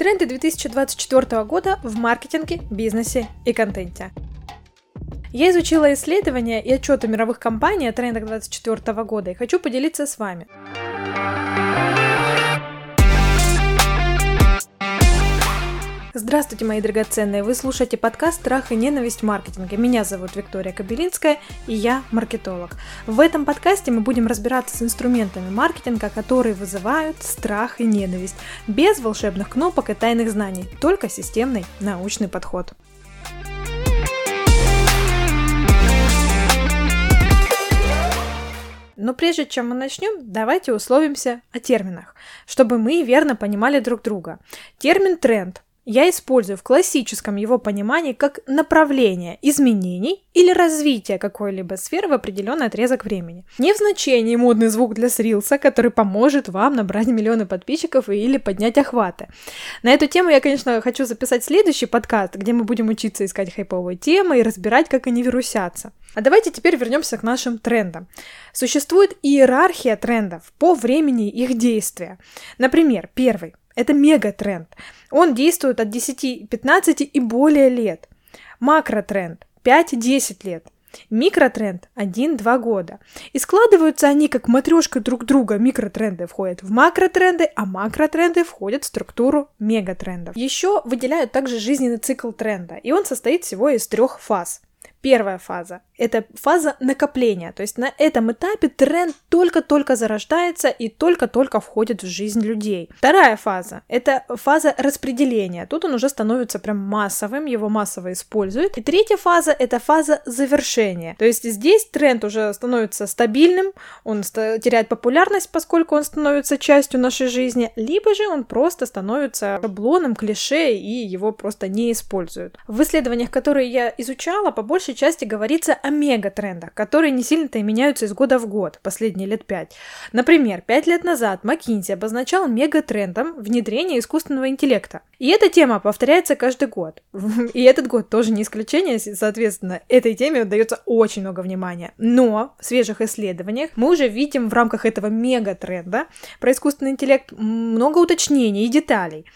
Тренды 2024 года в маркетинге, бизнесе и контенте. Я изучила исследования и отчеты мировых компаний о трендах 2024 года и хочу поделиться с вами. Здравствуйте, мои драгоценные! Вы слушаете подкаст «Страх и ненависть в маркетинге». Меня зовут Виктория Кабелинская, и я маркетолог. В этом подкасте мы будем разбираться с инструментами маркетинга, которые вызывают страх и ненависть, без волшебных кнопок и тайных знаний, только системный научный подход. Но прежде чем мы начнем, давайте условимся о терминах, чтобы мы верно понимали друг друга. Термин «тренд» я использую в классическом его понимании как направление изменений или развития какой-либо сферы в определенный отрезок времени. Не в значении модный звук для срилса, который поможет вам набрать миллионы подписчиков или поднять охваты. На эту тему я, конечно, хочу записать следующий подкаст, где мы будем учиться искать хайповые темы и разбирать, как они вирусятся. А давайте теперь вернемся к нашим трендам. Существует иерархия трендов по времени их действия. Например, первый это мегатренд. Он действует от 10-15 и более лет. Макротренд 5-10 лет. Микротренд 1-2 года. И складываются они как матрешка друг друга. Микротренды входят в макротренды, а макротренды входят в структуру мегатрендов. Еще выделяют также жизненный цикл тренда, и он состоит всего из трех фаз. Первая фаза – это фаза накопления, то есть на этом этапе тренд только-только зарождается и только-только входит в жизнь людей. Вторая фаза – это фаза распределения, тут он уже становится прям массовым, его массово используют. И третья фаза – это фаза завершения, то есть здесь тренд уже становится стабильным, он теряет популярность, поскольку он становится частью нашей жизни, либо же он просто становится шаблоном, клише и его просто не используют. В исследованиях, которые я изучала, по большей части говорится о мегатрендах, которые не сильно-то и меняются из года в год, последние лет пять. Например, пять лет назад McKinsey обозначал мегатрендом внедрение искусственного интеллекта. И эта тема повторяется каждый год. И этот год тоже не исключение, соответственно, этой теме дается очень много внимания. Но в свежих исследованиях мы уже видим в рамках этого мегатренда про искусственный интеллект много уточнений и деталей.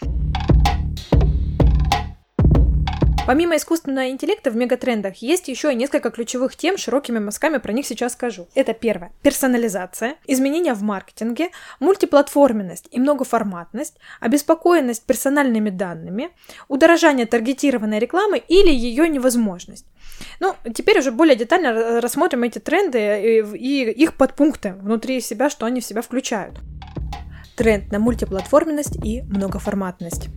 Помимо искусственного интеллекта в мегатрендах есть еще несколько ключевых тем, широкими мазками про них сейчас скажу. Это первое. Персонализация, изменения в маркетинге, мультиплатформенность и многоформатность, обеспокоенность персональными данными, удорожание таргетированной рекламы или ее невозможность. Ну, теперь уже более детально рассмотрим эти тренды и их подпункты внутри себя, что они в себя включают. Тренд на мультиплатформенность и многоформатность.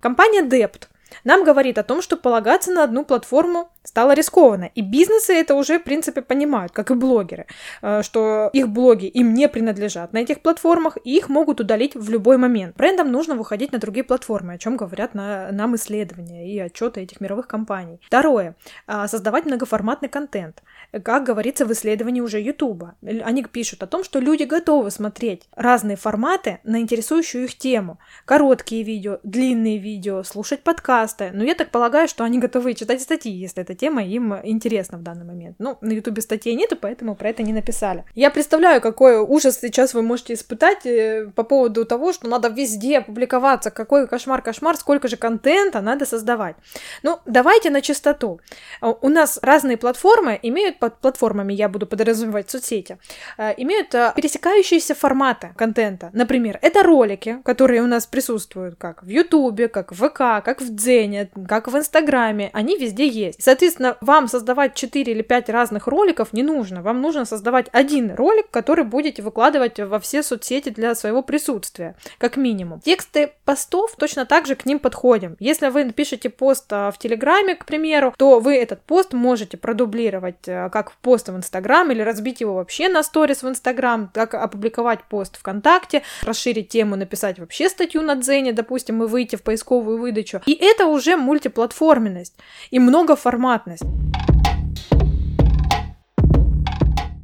Компания Dept нам говорит о том, что полагаться на одну платформу стало рискованно. И бизнесы это уже, в принципе, понимают, как и блогеры, э, что их блоги им не принадлежат на этих платформах, и их могут удалить в любой момент. Брендам нужно выходить на другие платформы, о чем говорят на, нам исследования и отчеты этих мировых компаний. Второе. А, создавать многоформатный контент. Как говорится в исследовании уже Ютуба. Они пишут о том, что люди готовы смотреть разные форматы на интересующую их тему. Короткие видео, длинные видео, слушать подкасты. Но я так полагаю, что они готовы читать статьи, если это тема им интересна в данный момент. Ну, на Ютубе статей нету, поэтому про это не написали. Я представляю, какой ужас сейчас вы можете испытать э, по поводу того, что надо везде публиковаться, какой кошмар-кошмар, сколько же контента надо создавать. Ну, давайте на чистоту. А, у нас разные платформы имеют под платформами, я буду подразумевать соцсети, э, имеют э, пересекающиеся форматы контента. Например, это ролики, которые у нас присутствуют как в Ютубе, как в ВК, как в Дзене, как в Инстаграме. Они везде есть. Соответственно, вам создавать 4 или 5 разных роликов не нужно. Вам нужно создавать один ролик, который будете выкладывать во все соцсети для своего присутствия, как минимум. Тексты постов точно так же к ним подходим. Если вы пишете пост а, в Телеграме, к примеру, то вы этот пост можете продублировать как пост в Инстаграм или разбить его вообще на сторис в Инстаграм, как опубликовать пост ВКонтакте, расширить тему, написать вообще статью на Дзене, допустим, и выйти в поисковую выдачу. И это уже мультиплатформенность и много форматов форматность.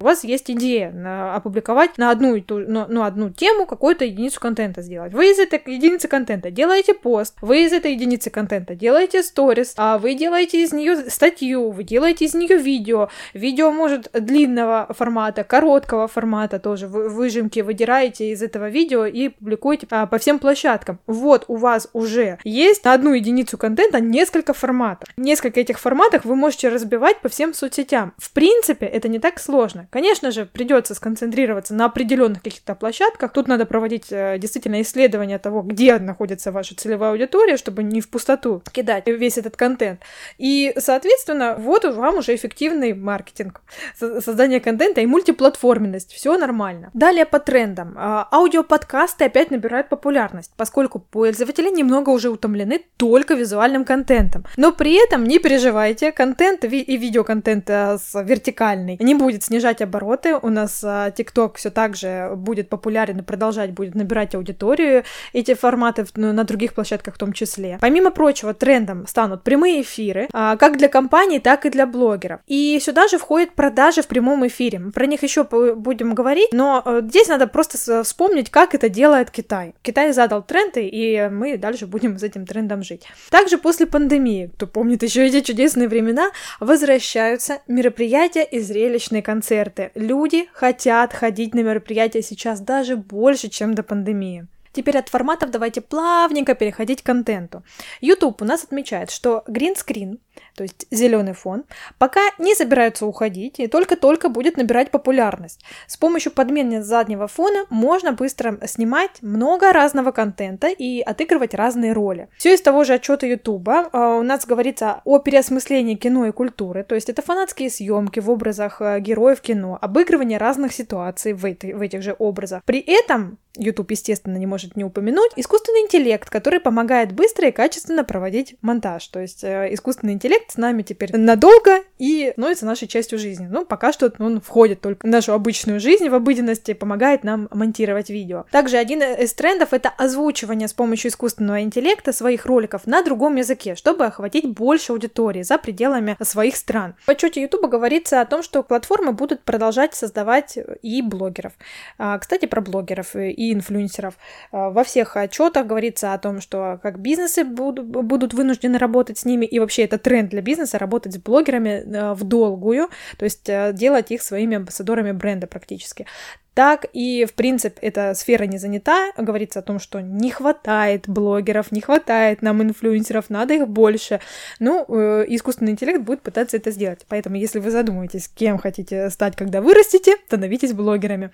У вас есть идея на, опубликовать на одну, ту, ну, ну, одну тему какую-то единицу контента сделать. Вы из этой единицы контента делаете пост, вы из этой единицы контента делаете сторис, а вы делаете из нее статью, вы делаете из нее видео. Видео может длинного формата, короткого формата тоже. Вы выжимки выдираете из этого видео и публикуете а, по всем площадкам. Вот у вас уже есть на одну единицу контента несколько форматов. Несколько этих форматов вы можете разбивать по всем соцсетям. В принципе, это не так сложно. Конечно же, придется сконцентрироваться на определенных каких-то площадках. Тут надо проводить э, действительно исследование того, где находится ваша целевая аудитория, чтобы не в пустоту кидать весь этот контент. И, соответственно, вот вам уже эффективный маркетинг, создание контента и мультиплатформенность. Все нормально. Далее по трендам. А, аудиоподкасты опять набирают популярность, поскольку пользователи немного уже утомлены только визуальным контентом. Но при этом не переживайте, контент и видеоконтент э, вертикальный не будет снижать обороты. У нас э, TikTok все так же будет популярен и продолжать будет набирать аудиторию. Эти форматы ну, на других площадках в том числе. Помимо прочего, трендом станут прямые эфиры, а, как для компаний, так и для блогеров. И сюда же входят продажи в прямом эфире. Про них еще будем говорить, но э, здесь надо просто вспомнить, как это делает Китай. Китай задал тренды, и мы дальше будем с этим трендом жить. Также после пандемии, кто помнит еще эти чудесные времена, возвращаются мероприятия и зрелищные концерты. Люди хотят ходить на мероприятия сейчас даже больше, чем до пандемии. Теперь от форматов давайте плавненько переходить к контенту. YouTube у нас отмечает, что green screen то есть зеленый фон, пока не собираются уходить и только-только будет набирать популярность. С помощью подмены заднего фона можно быстро снимать много разного контента и отыгрывать разные роли. Все из того же отчета YouTube а, у нас говорится о переосмыслении кино и культуры, то есть это фанатские съемки в образах а, героев кино, обыгрывание разных ситуаций в, этой, в этих же образах. При этом YouTube, естественно, не может не упомянуть искусственный интеллект, который помогает быстро и качественно проводить монтаж. То есть э, искусственный интеллект с нами теперь надолго и становится нашей частью жизни. Ну, пока что он входит только в нашу обычную жизнь, в обыденности, помогает нам монтировать видео. Также один из трендов — это озвучивание с помощью искусственного интеллекта своих роликов на другом языке, чтобы охватить больше аудитории за пределами своих стран. В отчете YouTube говорится о том, что платформы будут продолжать создавать и блогеров. А, кстати, про блогеров и инфлюенсеров. А, во всех отчетах говорится о том, что как бизнесы будут вынуждены работать с ними, и вообще это тренд для бизнеса работать с блогерами э, в долгую, то есть э, делать их своими амбассадорами бренда практически так и, в принципе, эта сфера не занята. Говорится о том, что не хватает блогеров, не хватает нам инфлюенсеров, надо их больше. Ну, э, искусственный интеллект будет пытаться это сделать. Поэтому, если вы задумаетесь, кем хотите стать, когда вырастете, становитесь блогерами.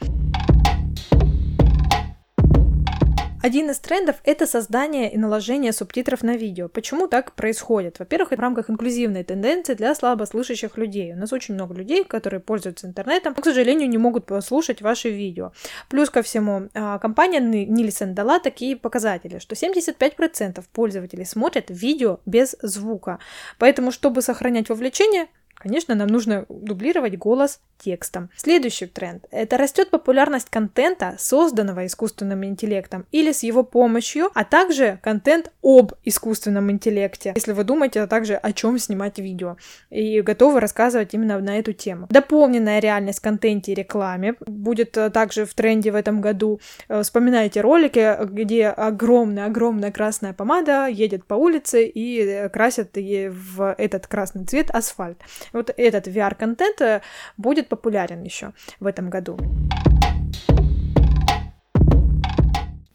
Один из трендов — это создание и наложение субтитров на видео. Почему так происходит? Во-первых, в рамках инклюзивной тенденции для слабослышащих людей. У нас очень много людей, которые пользуются интернетом, но, к сожалению, не могут послушать ваши видео. Плюс ко всему, а, компания Nielsen дала такие показатели, что 75% пользователей смотрят видео без звука. Поэтому, чтобы сохранять вовлечение, Конечно, нам нужно дублировать голос текстом. Следующий тренд – это растет популярность контента, созданного искусственным интеллектом или с его помощью, а также контент об искусственном интеллекте, если вы думаете а также о чем снимать видео и готовы рассказывать именно на эту тему. Дополненная реальность в контенте и рекламе будет э, также в тренде в этом году. Э, вспоминайте ролики, где огромная-огромная красная помада едет по улице и э, красит в этот красный цвет асфальт. Вот этот VR-контент э, будет популярен еще в этом году.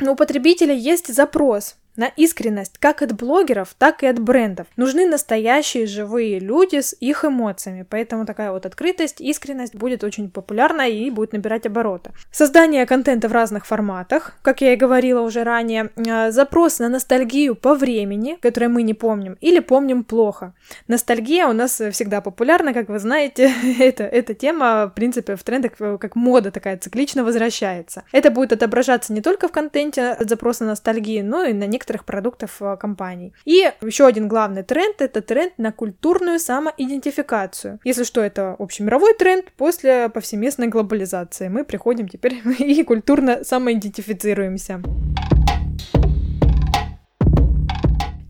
У потребителя есть запрос на искренность как от блогеров, так и от брендов. Нужны настоящие живые люди с их эмоциями, поэтому такая вот открытость, искренность будет очень популярна и будет набирать обороты. Создание контента в разных форматах, как я и говорила уже ранее, э, запрос на ностальгию по времени, которое мы не помним, или помним плохо. Ностальгия у нас всегда популярна, как вы знаете, это, эта тема, в принципе, в трендах э, как мода такая циклично возвращается. Это будет отображаться не только в контенте от запроса ностальгии, но и на некоторых некоторых продуктов э, компаний. И еще один главный тренд — это тренд на культурную самоидентификацию. Если что, это общемировой тренд после повсеместной глобализации. Мы приходим теперь и культурно самоидентифицируемся.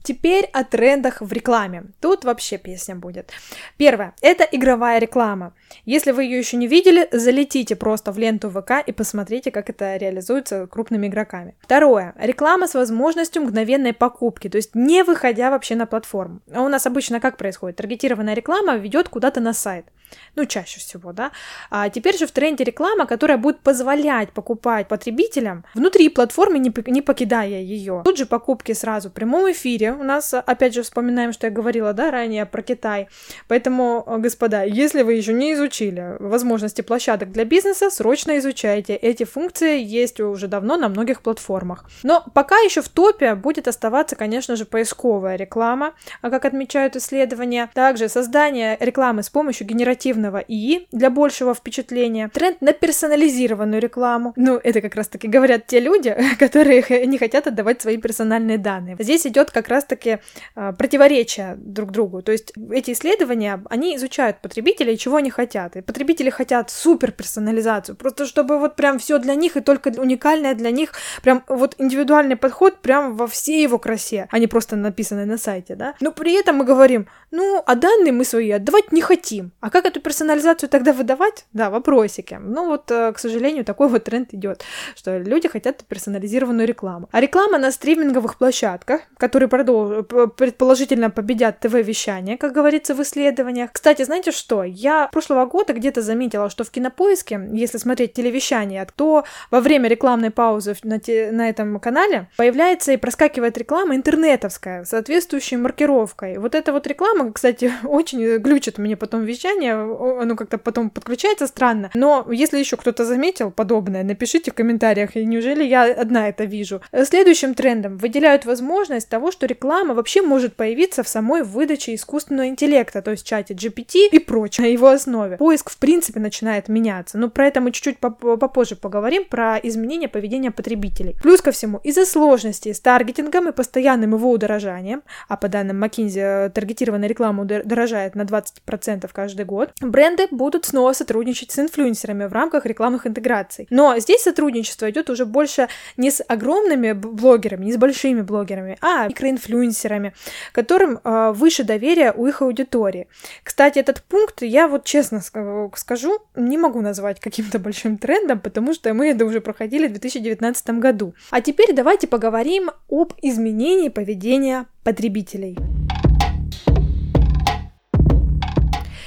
Теперь о трендах в рекламе. Тут вообще песня будет. Первое. Это игровая реклама. Если вы ее еще не видели, залетите просто в ленту ВК и посмотрите, как это реализуется крупными игроками. Второе. Реклама с возможностью мгновенной покупки, то есть не выходя вообще на платформу. А у нас обычно как происходит? Таргетированная реклама ведет куда-то на сайт. Ну, чаще всего, да. А теперь же в тренде реклама, которая будет позволять покупать потребителям внутри платформы, не, покидая ее. Тут же покупки сразу в прямом эфире. У нас, опять же, вспоминаем, что я говорила, да, ранее про Китай. Поэтому, господа, если вы еще не изучили возможности площадок для бизнеса, срочно изучайте. Эти функции есть уже давно на многих платформах. Но пока еще в топе будет оставаться, конечно же, поисковая реклама, а как отмечают исследования. Также создание рекламы с помощью генеративных генеративного ИИ для большего впечатления, тренд на персонализированную рекламу. Ну, это как раз-таки говорят те люди, которые не хотят отдавать свои персональные данные. Здесь идет как раз-таки а, противоречие друг другу. То есть эти исследования, они изучают потребителей, чего они хотят. И потребители хотят супер персонализацию, просто чтобы вот прям все для них и только уникальное для них, прям вот индивидуальный подход прям во всей его красе, а не просто написанное на сайте, да. Но при этом мы говорим, ну, а данные мы свои отдавать не хотим. А как эту персонализацию тогда выдавать? Да, вопросики. Ну вот, э, к сожалению, такой вот тренд идет, что люди хотят персонализированную рекламу. А реклама на стриминговых площадках, которые продолж... предположительно победят ТВ-вещание, как говорится в исследованиях. Кстати, знаете что? Я прошлого года где-то заметила, что в кинопоиске, если смотреть телевещание, то во время рекламной паузы на, те... на этом канале появляется и проскакивает реклама интернетовская, соответствующей маркировкой. Вот эта вот реклама кстати, очень глючит мне потом вещание, оно как-то потом подключается странно. Но если еще кто-то заметил подобное, напишите в комментариях, неужели я одна это вижу. Следующим трендом выделяют возможность того, что реклама вообще может появиться в самой выдаче искусственного интеллекта, то есть чате GPT и прочее на его основе. Поиск, в принципе, начинает меняться. Но про это мы чуть-чуть попозже поговорим, про изменение поведения потребителей. Плюс ко всему, из-за сложностей с таргетингом и постоянным его удорожанием, а по данным McKinsey, таргетированная реклама дорожает на 20% каждый год, бренды будут снова сотрудничать с инфлюенсерами в рамках рекламных интеграций. Но здесь сотрудничество идет уже больше не с огромными блогерами, не с большими блогерами, а микроинфлюенсерами, которым э, выше доверия у их аудитории. Кстати, этот пункт я вот честно скажу, не могу назвать каким-то большим трендом, потому что мы это уже проходили в 2019 году. А теперь давайте поговорим об изменении поведения потребителей.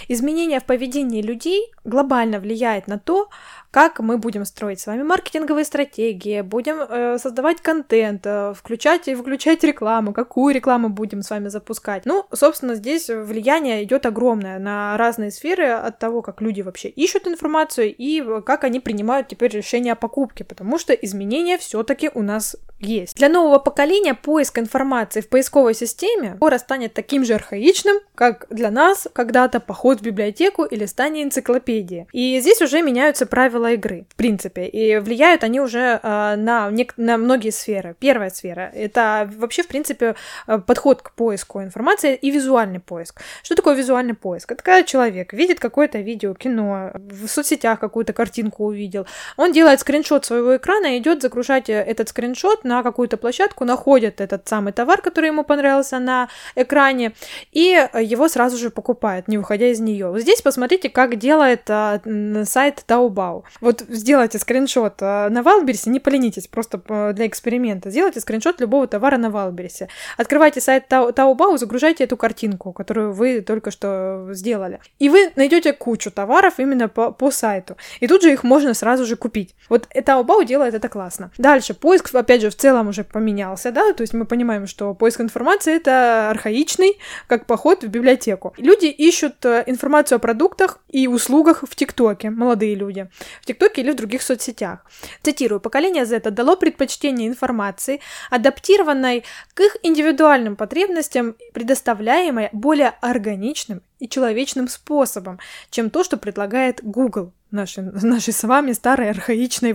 Изменение в поведении людей глобально влияет на то, как мы будем строить с вами маркетинговые стратегии, будем э, создавать контент, э, включать и выключать рекламу, какую рекламу будем с вами запускать. Ну, собственно, здесь влияние идет огромное на разные сферы от того, как люди вообще ищут информацию и как они принимают теперь решение о покупке, потому что изменения все-таки у нас есть. Для нового поколения поиск информации в поисковой системе скоро станет таким же архаичным, как для нас когда-то поход в библиотеку или листание энциклопедии. И здесь уже меняются правила игры, в принципе, и влияют они уже э, на, нек- на многие сферы. Первая сфера — это вообще, в принципе, э, подход к поиску информации и визуальный поиск. Что такое визуальный поиск? Это когда человек видит какое-то видео, кино, в соцсетях какую-то картинку увидел, он делает скриншот своего экрана и идет загружать э, этот скриншот на какую-то площадку, находит этот самый товар, который ему понравился на экране, и его сразу же покупает, не выходя из нее. Здесь посмотрите, как делает а, сайт Taobao. Вот сделайте скриншот а, на Валберсе, не поленитесь, просто а, для эксперимента. Сделайте скриншот любого товара на Валберсе. Открывайте сайт Taobao, загружайте эту картинку, которую вы только что сделали. И вы найдете кучу товаров именно по, по сайту. И тут же их можно сразу же купить. Вот Taobao делает это классно. Дальше, поиск, опять же, в целом уже поменялся, да, то есть мы понимаем, что поиск информации это архаичный, как поход в библиотеку. Люди ищут э, информацию о продуктах и услугах в ТикТоке, молодые люди, в ТикТоке или в других соцсетях. Цитирую, поколение Z дало предпочтение информации, адаптированной к их индивидуальным потребностям, предоставляемой более органичным и человечным способом, чем то, что предлагает Google нашей, нашей с вами старой архаичной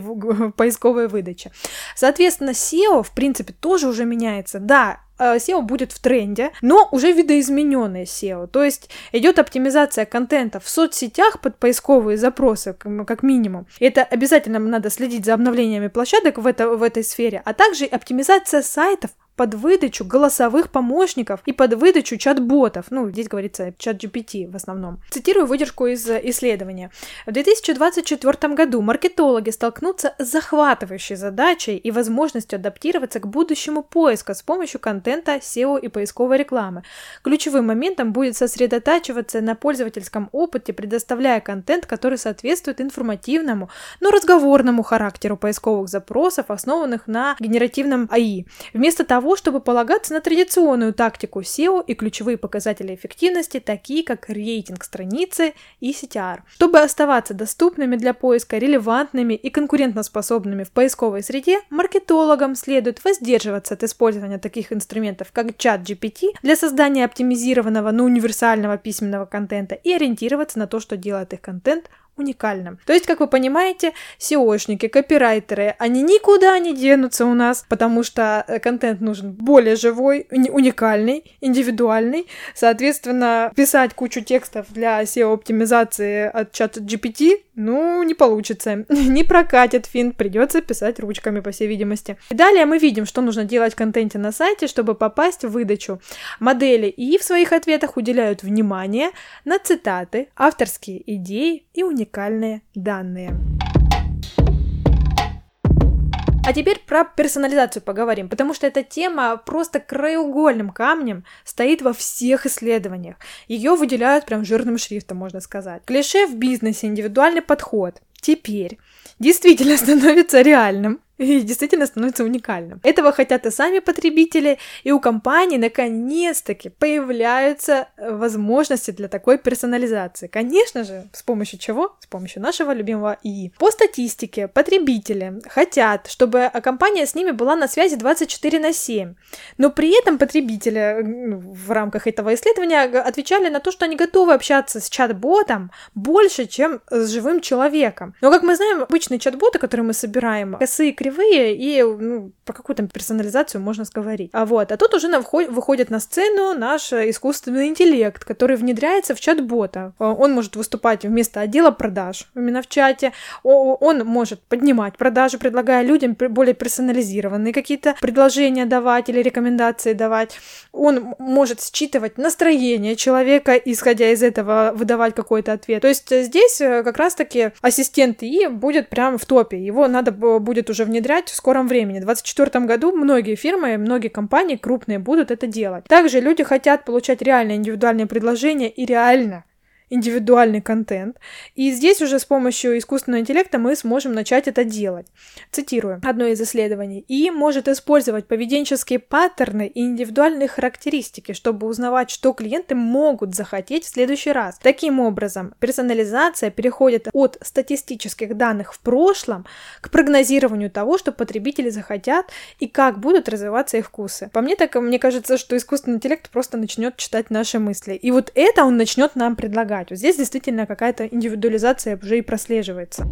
поисковой выдачи. Соответственно, SEO, в принципе, тоже уже меняется. Да, э, SEO будет в тренде, но уже видоизмененное SEO. То есть идет оптимизация контента в соцсетях под поисковые запросы, как минимум. Это обязательно надо следить за обновлениями площадок в, это, в этой сфере, а также оптимизация сайтов под выдачу голосовых помощников и под выдачу чат-ботов. Ну, здесь говорится чат GPT в основном. Цитирую выдержку из исследования. В 2024 году маркетологи столкнутся с захватывающей задачей и возможностью адаптироваться к будущему поиска с помощью контента SEO и поисковой рекламы. Ключевым моментом будет сосредотачиваться на пользовательском опыте, предоставляя контент, который соответствует информативному, но разговорному характеру поисковых запросов, основанных на генеративном АИ. Вместо того, того, чтобы полагаться на традиционную тактику SEO и ключевые показатели эффективности, такие как рейтинг страницы и CTR. Чтобы оставаться доступными для поиска, релевантными и конкурентоспособными в поисковой среде, маркетологам следует воздерживаться от использования таких инструментов, как чат GPT для создания оптимизированного, но универсального письменного контента и ориентироваться на то, что делает их контент уникальным. То есть, как вы понимаете, SEOшники, копирайтеры, они никуда не денутся у нас, потому что э, контент нужен более живой, уникальный, индивидуальный. Соответственно, писать кучу текстов для SEO-оптимизации от чата GPT, ну, не получится. не прокатит фин, придется писать ручками, по всей видимости. И далее мы видим, что нужно делать в контенте на сайте, чтобы попасть в выдачу. Модели и в своих ответах уделяют внимание на цитаты, авторские идеи и уникальные данные. А теперь про персонализацию поговорим, потому что эта тема просто краеугольным камнем стоит во всех исследованиях. Ее выделяют прям жирным шрифтом, можно сказать. Клише в бизнесе, индивидуальный подход. Теперь действительно становится реальным и действительно становится уникальным. Этого хотят и сами потребители, и у компаний наконец-таки появляются э, возможности для такой персонализации. Конечно же, с помощью чего? С помощью нашего любимого ИИ. По статистике, потребители хотят, чтобы компания с ними была на связи 24 на 7, но при этом потребители ну, в рамках этого исследования отвечали на то, что они готовы общаться с чат-ботом больше, чем с живым человеком. Но, как мы знаем, обычные чат-боты, которые мы собираем, косые, кривые, и ну, про какую то персонализацию можно сказать. А вот, а тут уже на вход, выходит на сцену наш искусственный интеллект, который внедряется в чат-бота. А, он может выступать вместо отдела продаж именно в чате, он может поднимать продажи, предлагая людям более персонализированные какие-то предложения давать или рекомендации давать. Он может считывать настроение человека, исходя из этого выдавать какой-то ответ. То есть здесь э, как раз-таки ассистент ИИ будет прям в топе. Его надо будет уже внедрять в скором времени. В 2024 году многие фирмы, многие компании крупные будут это делать. Также люди хотят получать реальные индивидуальные предложения и реально индивидуальный контент. И здесь уже с помощью искусственного интеллекта мы сможем начать это делать. Цитирую одно из исследований. И может использовать поведенческие паттерны и индивидуальные характеристики, чтобы узнавать, что клиенты могут захотеть в следующий раз. Таким образом, персонализация переходит от статистических данных в прошлом к прогнозированию того, что потребители захотят и как будут развиваться их вкусы. По мне так, мне кажется, что искусственный интеллект просто начнет читать наши мысли. И вот это он начнет нам предлагать помогать. Вот здесь действительно какая-то индивидуализация уже и прослеживается.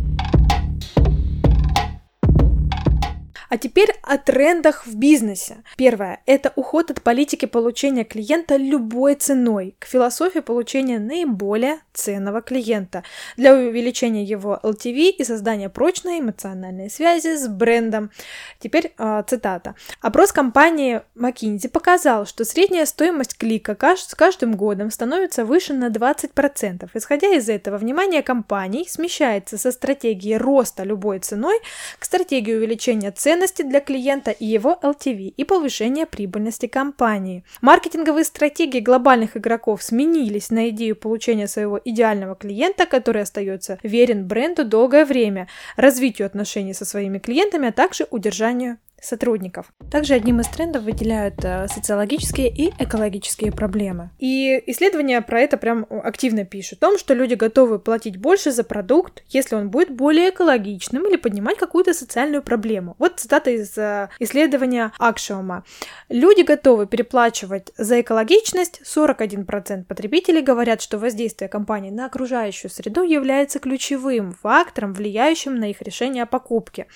А теперь о трендах в бизнесе. Первое – это уход от политики получения клиента любой ценой к философии получения наиболее ценного клиента для увеличения его LTV и создания прочной эмоциональной связи с брендом. Теперь э, цитата. Опрос компании McKinsey показал, что средняя стоимость клика с каждым годом становится выше на 20%. Исходя из этого, внимание компаний смещается со стратегии роста любой ценой к стратегии увеличения цен ценности для клиента и его LTV и повышение прибыльности компании. Маркетинговые стратегии глобальных игроков сменились на идею получения своего идеального клиента, который остается верен бренду долгое время, развитию отношений со своими клиентами, а также удержанию сотрудников. Также одним из трендов выделяют э, социологические и экологические проблемы. И исследования про это прям активно пишут. О том, что люди готовы платить больше за продукт, если он будет более экологичным или поднимать какую-то социальную проблему. Вот цитата из э, исследования Акшиома. Люди готовы переплачивать за экологичность. 41% потребителей говорят, что воздействие компании на окружающую среду является ключевым фактором, влияющим на их решение о покупке.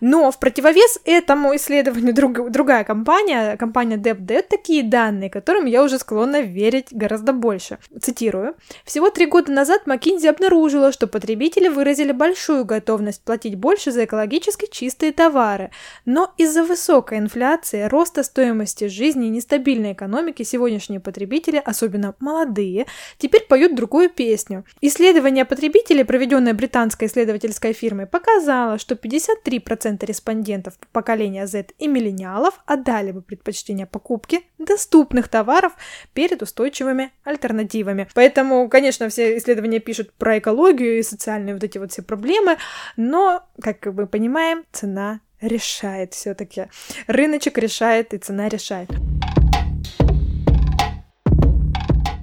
Но в противовес этому исследованию друг, другая компания, компания DebDebt, такие данные, которым я уже склонна верить гораздо больше. Цитирую. Всего три года назад McKinsey обнаружила, что потребители выразили большую готовность платить больше за экологически чистые товары, но из-за высокой инфляции, роста стоимости жизни и нестабильной экономики сегодняшние потребители, особенно молодые, теперь поют другую песню. Исследование потребителей, проведенное британской исследовательской фирмой, показало, что 53% респондентов поколения Z и миллениалов отдали бы предпочтение покупке доступных товаров перед устойчивыми альтернативами. Поэтому, конечно, все исследования пишут про экологию и социальные вот эти вот все проблемы, но, как мы понимаем, цена решает все-таки. Рыночек решает и цена решает.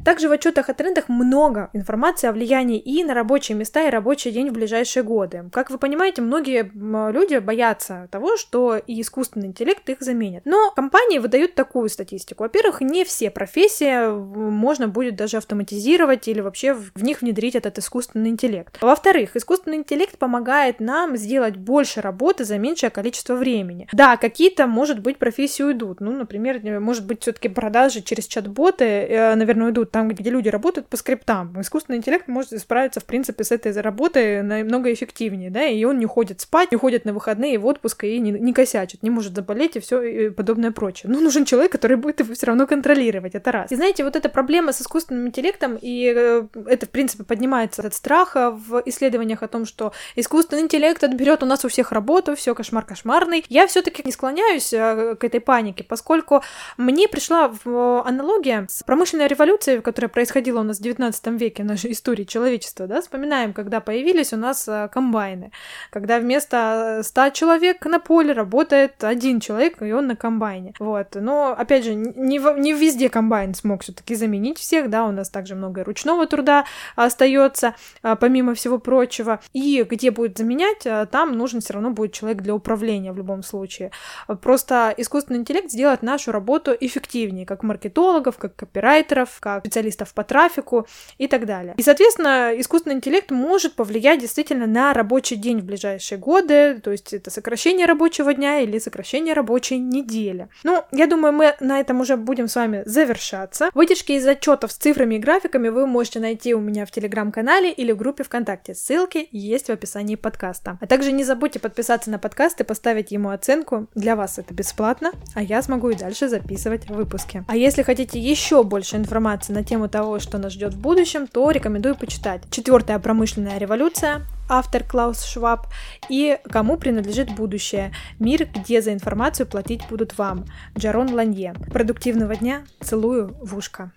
Также в отчетах о трендах много информации о влиянии и на рабочие места, и рабочий день в ближайшие годы. Как вы понимаете, многие люди боятся того, что и искусственный интеллект их заменит. Но компании выдают такую статистику. Во-первых, не все профессии можно будет даже автоматизировать или вообще в них внедрить этот искусственный интеллект. Во-вторых, искусственный интеллект помогает нам сделать больше работы за меньшее количество времени. Да, какие-то, может быть, профессии уйдут. Ну, например, может быть, все-таки продажи через чат-боты, э, наверное, уйдут там, где люди работают по скриптам. Искусственный интеллект может справиться, в принципе, с этой работой намного эффективнее, да, и он не ходит спать, не ходит на выходные в отпуск и не, не косячит, не может заболеть и все и подобное прочее. Но нужен человек, который будет его все равно контролировать, это раз. И знаете, вот эта проблема с искусственным интеллектом, и э, это, в принципе, поднимается от страха в исследованиях о том, что искусственный интеллект отберет у нас у всех работу, все кошмар кошмарный. Я все-таки не склоняюсь э, к этой панике, поскольку мне пришла в аналогия с промышленной революцией, которая происходила у нас в 19 веке нашей истории человечества, да, вспоминаем, когда появились у нас э, комбайны, когда вместо 100 человек на поле работает один человек, и он на комбайне, вот, но, опять же, не, в, не везде комбайн смог все таки заменить всех, да, у нас также много ручного труда остается, а, помимо всего прочего, и где будет заменять, а, там нужен все равно будет человек для управления в любом случае. Просто искусственный интеллект сделает нашу работу эффективнее, как маркетологов, как копирайтеров, как специалистов по трафику и так далее. И, соответственно, искусственный интеллект может повлиять действительно на рабочий день в ближайшие годы, то есть это сокращение рабочего дня или сокращение рабочей недели. Ну, я думаю, мы на этом уже будем с вами завершаться. Выдержки из отчетов с цифрами и графиками вы можете найти у меня в телеграм-канале или в группе ВКонтакте. Ссылки есть в описании подкаста. А также не забудьте подписаться на подкаст и поставить ему оценку. Для вас это бесплатно, а я смогу и дальше записывать выпуски. А если хотите еще больше информации на тему того, того, что нас ждет в будущем, то рекомендую почитать. Четвертая промышленная революция, автор Клаус Шваб, и «Кому принадлежит будущее? Мир, где за информацию платить будут вам» Джарон Ланье. Продуктивного дня, целую в ушко.